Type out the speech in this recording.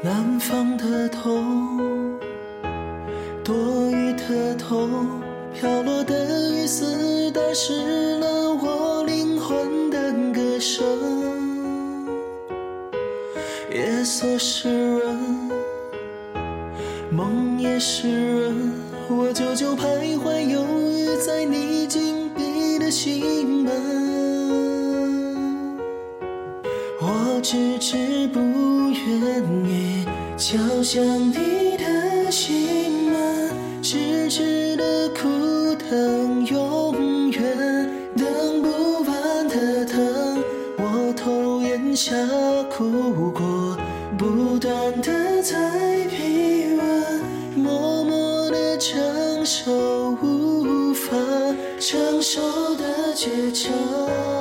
南方的痛，多雨的痛，飘落的雨丝打湿了我灵魂的歌声。夜色湿润，梦也湿润，我久久徘徊犹豫在你紧闭的心门。我迟迟不愿敲响你的心门，痴痴的苦等，永远等不完的等。我偷咽下苦果，不断的在逼问，默默的承受无法承受的绝症。